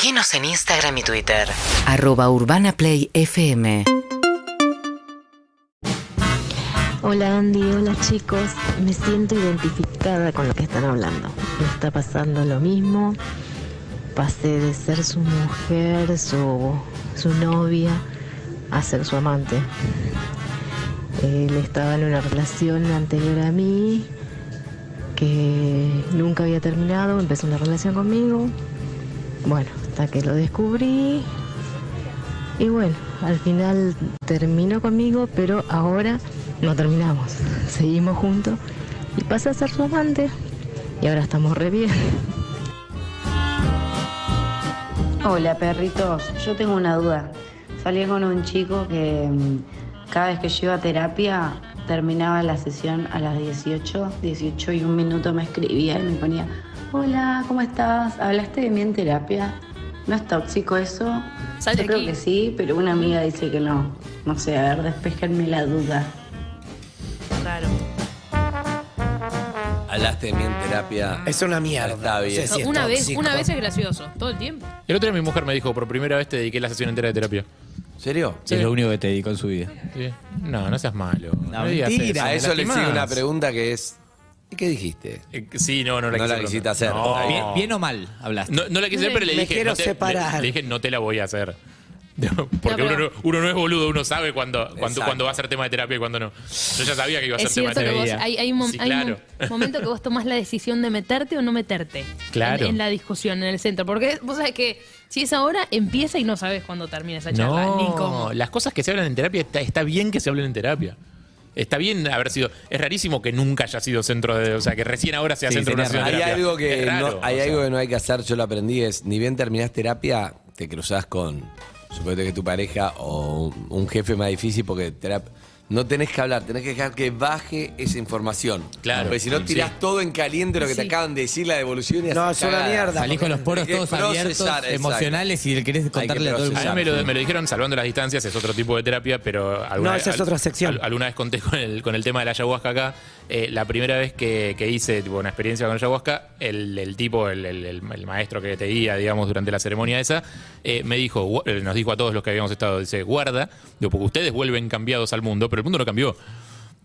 Seguinos en Instagram y Twitter. Arroba Urbana Play FM. Hola Andy, hola chicos. Me siento identificada con lo que están hablando. Me está pasando lo mismo. Pasé de ser su mujer, su, su novia, a ser su amante. Él estaba en una relación anterior a mí que nunca había terminado, empezó una relación conmigo. Bueno, que lo descubrí. Y bueno, al final terminó conmigo, pero ahora no terminamos. Seguimos juntos y pasé a ser su amante. Y ahora estamos re bien. Hola perritos, yo tengo una duda. Salí con un chico que mm, cada vez que yo iba a terapia terminaba la sesión a las 18, 18 y un minuto me escribía y me ponía, hola, ¿cómo estás? ¿Hablaste de mí en terapia? ¿No es tóxico eso? Sal de yo creo aquí. que sí, pero una amiga dice que no. No sé, a ver, despejenme la duda. Claro. Hablaste de mí en terapia. Es una mierda. Está bien. No sé si es una vez, tóxico. una vez es gracioso, todo el tiempo. El otro día mi mujer me dijo, por primera vez te dediqué la sesión entera de terapia. ¿Serio? Es lo único que te dedicó en su vida. Sí. No, no seas malo. No, digas mentira. A me eso le sigue una pregunta que es. ¿Y ¿Qué dijiste? Eh, Sí, no, no la No quise la quisiste hacer. No. Bien, bien o mal hablaste. No, no la quise hacer, pero le Me dije. quiero no te, separar. Le, le dije, no te la voy a hacer. Porque No, pero- uno, no, uno no es boludo, uno sabe cuando, cuando, Exacto. cuando va a ser tema de terapia y cuando no. Yo ya sabía que iba a ser Es tema de cierto que terapia. vos, hay, hay un, mom- Sí, hay un claro. mom- momento que vos tomás la decisión de meterte o no meterte Claro. en, en la discusión, en el centro. Porque vos sabés que si es ahora, empieza y no sabes cuándo termina esa charla, ni cómo. No, las cosas que se hablan en terapia, está, está bien que se hablen en terapia. Está bien haber sido. Es rarísimo que nunca haya sido centro de. O sea, que recién ahora sea Sí, centro de una Hay terapia. algo que raro, no, hay o sea. algo que no hay que hacer, yo lo aprendí, es ni bien terminás terapia, te cruzás con, suponete que tu pareja o un, un jefe más difícil porque terap- no tenés que hablar, tenés que dejar que baje esa información. Claro, Porque si no sí. tirás todo en caliente lo que te Sí. acaban de decir, la devolución y No, es una mierda. Salís con los poros Hay que todos procesar, abiertos, exacto. emocionales y le querés contarle a todo el. A mundo. mí me lo, me lo dijeron salvando las distancias, es otro tipo de terapia, pero alguna No, esa es otra sección. al- alguna vez conté con el, con el tema de la ayahuasca acá. eh, la primera vez que, que hice tipo, una experiencia con ayahuasca, el, el tipo, el, el- el- el maestro que te guía, digamos, durante la ceremonia esa, eh, me dijo, gu- eh, nos dijo a todos los que habíamos estado, dice, guarda, digo, porque ustedes vuelven cambiados al mundo, pero el mundo no cambió.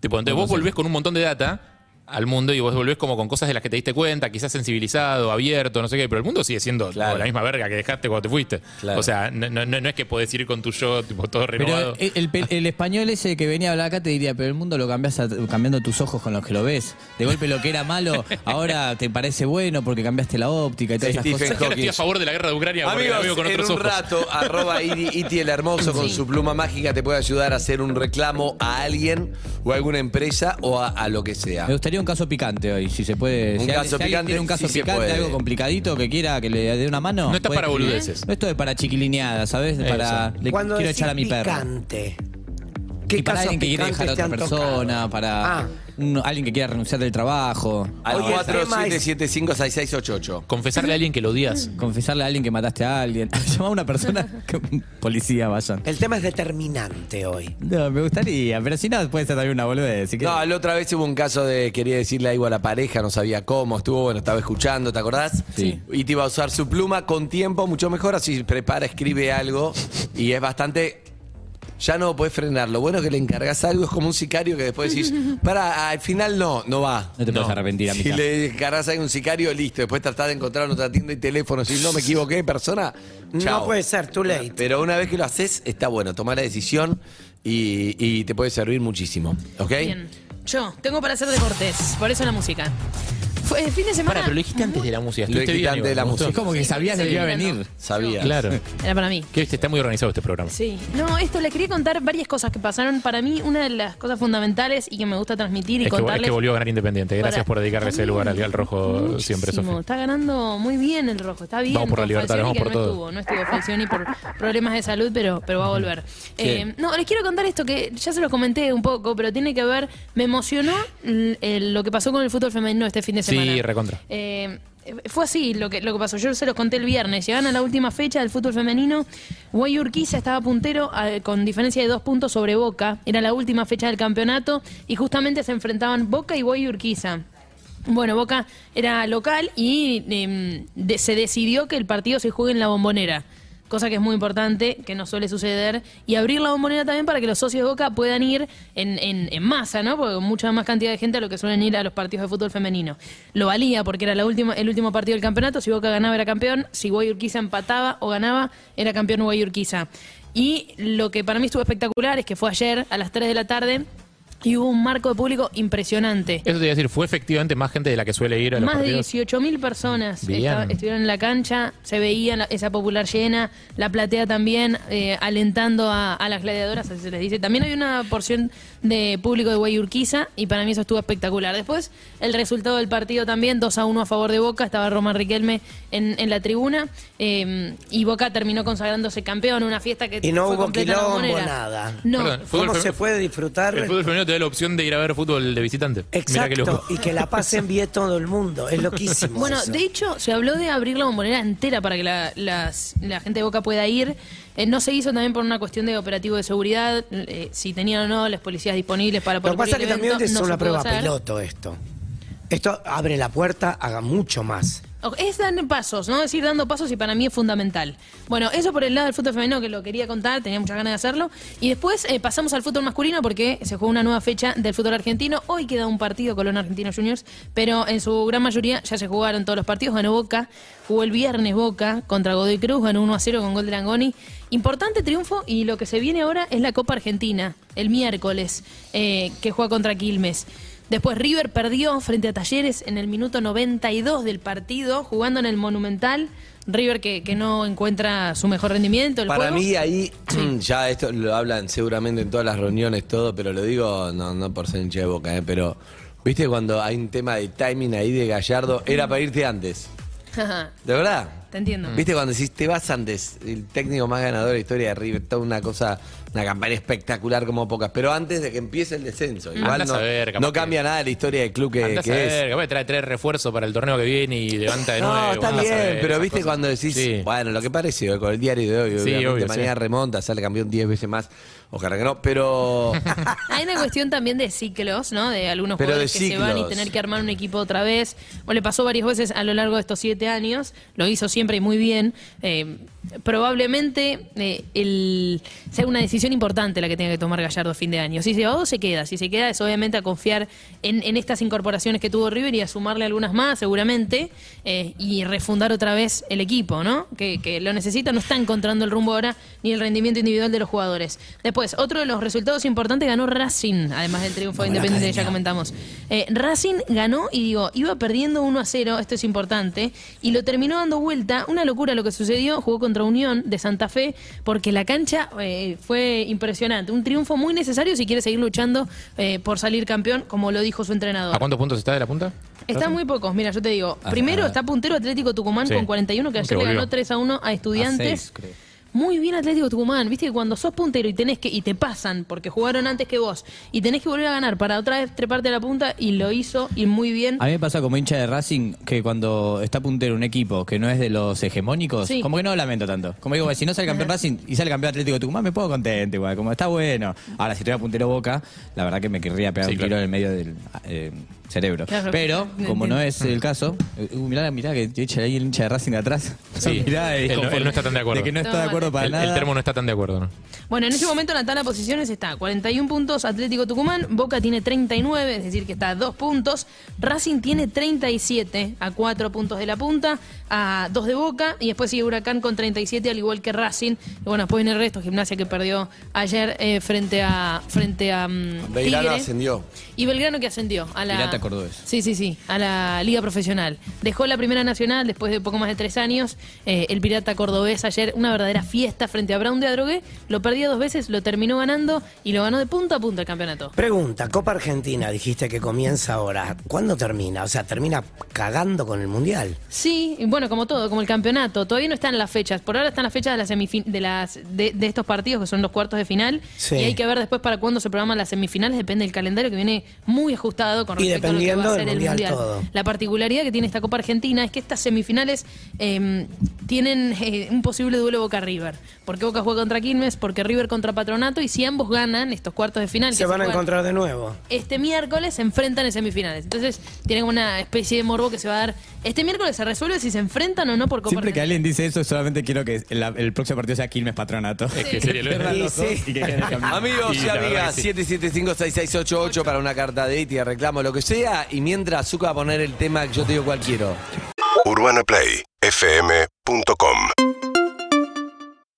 Tipo, entonces vos volvés con un montón de data al mundo y vos volvés como con cosas de las que te diste cuenta, quizás sensibilizado, abierto, no sé qué, pero el mundo sigue siendo Claro. la misma verga que dejaste cuando te fuiste. Claro. O sea, no, no- no es que podés ir con tu yo tipo, todo Pero renovado. el, el pe- el español ese que venía a hablar acá te diría, pero el mundo lo cambias a- cambiando tus ojos con los que lo ves. De golpe lo que era malo, ahora te parece bueno porque cambiaste la óptica y todas esas Stephen cosas. ¿Sabes que ahora estoy a favor de la guerra de Ucrania porque la Amigos, veo con en otros un ojos? rato, arroba Iti, Iti el Hermoso con su pluma mágica te puede ayudar a hacer un reclamo a alguien o a alguna empresa o a, a lo que sea. Me gustaría un caso picante hoy, si se puede. Un si caso alguien- si alguien picante, tiene un caso sí picante, algo complicadito que quiera que le dé una mano. No está para boludeces. No, esto es para chiquilineada, ¿sabes? Para, le Cuando quiero echar a mi perro. picante, Y ¿qué para casos alguien que quiere dejar a otra persona, tocado? para Ah. un- alguien que quiera renunciar del trabajo. Al Oye, el tema es- 47756688. Confesarle a alguien que lo odias. Confesarle a alguien que mataste a alguien. Llamar a una persona. que- policía, vayan. El tema es determinante hoy. No, me gustaría, pero si no, puede ser también una boludez. así que- No, la otra vez hubo un caso de quería decirle algo a la pareja, no sabía cómo, estuvo, bueno, estaba escuchando, ¿te acordás? Sí. Y te iba a usar su pluma con tiempo, mucho mejor, así prepara, escribe algo y es bastante. Ya no podés frenar. Lo bueno es que le encargas algo, es como un sicario que después decís, para, al final no, no va. No te puedes No. arrepentir, Si amiga. le encargas a un sicario, listo. Después tratás de encontrar en otra tienda y teléfono. Si no me equivoqué, persona. chao. No puede ser, too late. Pero una vez que lo haces, está bueno. Tomar la decisión y, y te puede servir muchísimo. ¿Ok? Bien. Yo tengo para hacer deportes, por eso la música. Fue el fin de semana. Pará, pero lo dijiste antes de la música. Lo dijiste antes de la gustó. Es como que sabías que iba a venir. Sabía. Claro. Era para mí. Que está muy organizado este programa. Sí, no, esto le quería contar varias cosas que pasaron. Para mí, una de las cosas fundamentales y que me gusta transmitir y Es que, es contarles. que volvió a ganar Independiente. Gracias Para- por dedicarle ese lugar al, al rojo Muchísimo. siempre, Sofía. Está ganando muy bien el rojo, está bien. Vamos por la Falcioni, vamos por no todo. Estuvo, no estuvo Falcioni por problemas de salud, pero, pero va a volver. Eh, no, les quiero contar esto que ya se los comenté un poco, pero tiene que ver. Me emocionó l- el- lo que pasó con el fútbol femenino este fin de Sí, semana. recontra. Eh, fue así lo que, lo que pasó. Yo se los conté el viernes. Llegan a la última fecha del fútbol femenino. Guay Urquiza estaba puntero eh, con diferencia de dos puntos sobre Boca. Era la última fecha del campeonato y justamente se enfrentaban Boca y Guay Urquiza. Bueno, Boca era local y em, de- se decidió que el partido se juegue en la bombonera. Cosa que es muy importante, que no suele suceder. Y abrir la bombonera también para que los socios de Boca puedan ir en, en- en masa, ¿no? Porque mucha más cantidad de gente a lo que suelen ir a los partidos de fútbol femenino. Lo valía porque era la última, el último partido del campeonato. Si Boca ganaba era campeón. Si Guayurquiza empataba o ganaba, era campeón Guayurquiza. Y lo que para mí estuvo espectacular es que fue ayer a las 3 de la tarde y hubo un marco de público impresionante. Eso te iba a decir, fue efectivamente más gente de la que suele ir a los Más de partidos. 18.000 personas esta- estuvieron en la cancha, se veía la- esa popular llena, la platea también eh, alentando a, a las gladiadoras, así se les dice. También hay una porción de público de Guayurquiza y para mí eso estuvo espectacular. Después, el resultado del partido también, 2 a 1 a favor de Boca, estaba Román Riquelme en, en la tribuna eh, y Boca terminó consagrándose campeón, una fiesta que Y no fue hubo en quilombo, nada. No, Perdón, ¿Cómo se puede disfrutar? El fútbol femenino te da la opción de ir a ver fútbol de visitante. Exacto, loco. y que la pasen bien todo el mundo. Es loquísimo. Bueno, eso. de hecho, se habló de abrir la bombonera entera para que la, las- la gente de Boca pueda ir. Eh, no se hizo también por una cuestión de operativo de seguridad, eh, si tenían o no las policías disponibles para Lo poder que pasa es que también es no una prueba hacer. piloto esto. Esto abre la puerta, haga mucho más. Es dar pasos, ¿no? Es ir dando pasos y para mí es fundamental. Bueno, eso por el lado del fútbol femenino que lo quería contar, tenía muchas ganas de hacerlo. Y después eh, pasamos al fútbol masculino porque se juega una nueva fecha del fútbol argentino. Hoy queda un partido Colón Argentino Juniors, pero en su gran mayoría ya se jugaron todos los partidos. Ganó Boca, jugó el viernes Boca contra Godoy Cruz, ganó 1 a 0 con gol de Langoni. Importante triunfo y lo que se viene ahora es la Copa Argentina, el miércoles, eh, que juega contra Quilmes. Después River perdió frente a Talleres en el minuto 92 del partido, jugando en el Monumental. River que, que no encuentra su mejor rendimiento. El Para juego. mí ahí, ya esto lo hablan seguramente en todas las reuniones, todo, pero lo digo no, no por ser hincha de boca, ¿eh? pero viste cuando hay un tema de timing ahí de Gallardo, era para irte antes. ¿De verdad? Te entiendo. ¿Viste cuando decís te vas antes? El técnico más ganador de la historia de River, toda una cosa, una campaña espectacular como pocas, pero antes de que empiece el descenso. Igual no, a ver, capaz no que- cambia nada la historia del club que, Andás que a es. ver, capaz que trae tres refuerzos para el torneo que viene y levanta de nuevo. No, está a bien, pero esas viste cosas. cuando decís, Sí. bueno, lo que parece con el diario de hoy, Sí, obviamente obvio, mañana sí. remonta, sale campeón 10 veces más, ojalá que no, pero Hay una cuestión también de ciclos, ¿no? De algunos Pero jugadores de que se van y ciclos. tener que armar un equipo otra vez. O le pasó varias veces a lo largo de estos siete años. Lo hizo siempre y muy bien. Eh, probablemente eh, el, sea una decisión importante la que tenga que tomar Gallardo a fin de año. Si se va o se queda. Si se queda es obviamente a confiar en, en estas incorporaciones que tuvo River y a sumarle algunas más seguramente eh, y refundar otra vez el equipo, ¿no? Que, que lo necesita, no está encontrando el rumbo ahora ni el rendimiento individual de los jugadores. Después, otro de los resultados importantes ganó Racing, además del triunfo de Independiente que ya comentamos. Eh, Racing ganó y digo, iba perdiendo 1 a 0, esto es importante, y lo terminó dando vuelta. Una locura lo que sucedió, jugó contra Unión de Santa Fe, porque la cancha eh, fue impresionante. Un triunfo muy necesario si quiere seguir luchando eh, por salir campeón, como lo dijo su entrenador. ¿A cuántos puntos está de la punta? Están muy pocos, mira, yo te digo. Ah, Primero ah. está puntero Atlético Tucumán Sí. con 41, que Que ayer le ganó 3 a 1 a Estudiantes. A seis, creo. Muy bien Atlético Tucumán, viste que cuando sos puntero y tenés que y te pasan porque jugaron antes que vos y tenés que volver a ganar para otra vez treparte a la punta y lo hizo y muy bien. A mí me pasa como hincha de Racing que cuando está puntero un equipo que no es de los hegemónicos, Sí. como que no lo lamento tanto. Como digo, si no sale campeón Racing y sale campeón Atlético de Tucumán, me pongo contento igual, como está bueno. Ahora, si tuviera puntero Boca, la verdad que me querría pegar Sí, un claro. tiro en el medio del eh, cerebro. Claro, Pero, como no es el caso, eh, uh, mirá, mirá que echa ahí el hincha de Racing de atrás. Sí, Mirá, él no- conforme- él no está tan de acuerdo. que no está No, de acuerdo para el, nada. el termo no está tan de acuerdo, ¿no? Bueno, en este momento en la tabla de posiciones está 41 puntos Atlético Tucumán, Boca tiene 39, es decir que está a 2 puntos, Racing tiene 37 a 4 puntos de la punta, a 2 de Boca y después sigue Huracán con 37 al igual que Racing. Y bueno, después viene el resto, Gimnasia que perdió ayer eh, frente a frente a Belgrano Tigre. ascendió. Y Belgrano que ascendió a la Pirata Cordobés. Sí, sí, sí, a la Liga Profesional. Dejó la Primera Nacional después de poco más de tres años. Eh, el Pirata Cordobés ayer, una verdadera fiesta frente a Brown de Adrogué. Lo perdía dos veces, lo terminó ganando y lo ganó de punta a punta el campeonato. Pregunta, Copa Argentina, dijiste que comienza ahora. ¿Cuándo termina? O sea, ¿termina cagando con el Mundial? Sí, y bueno, como todo, como el campeonato. Todavía no están las fechas. Por ahora están las fechas de, las semifin- de, las, de, de estos partidos que son los cuartos de final. Sí. Y hay que ver después para cuándo se programan las semifinales. Depende del calendario que viene muy ajustado con Y respecto lo que va Dependiendo a del ser el mundial, mundial. todo. La particularidad que tiene esta Copa Argentina es que estas semifinales eh, tienen eh, un posible duelo Boca-River. Porque Boca juega contra Quilmes, porque River contra Patronato, y si ambos ganan estos cuartos de final, que Se van a juegan encontrar de nuevo. este miércoles, se enfrentan en semifinales. Entonces, tienen una especie de morbo que se va a dar. Este miércoles se resuelve si se enfrentan o no por Copa Siempre que alguien dice eso, solamente quiero que el, el próximo partido sea Quilmes Patronato. Es que sería lo Sí, sí. Amigos Y amigas, que sí. 775-6688 para una carta de IT, reclamo, lo que sea. Y mientras Zuka va a poner el tema que yo te digo cuál quiero. UrbanaPlayFM.com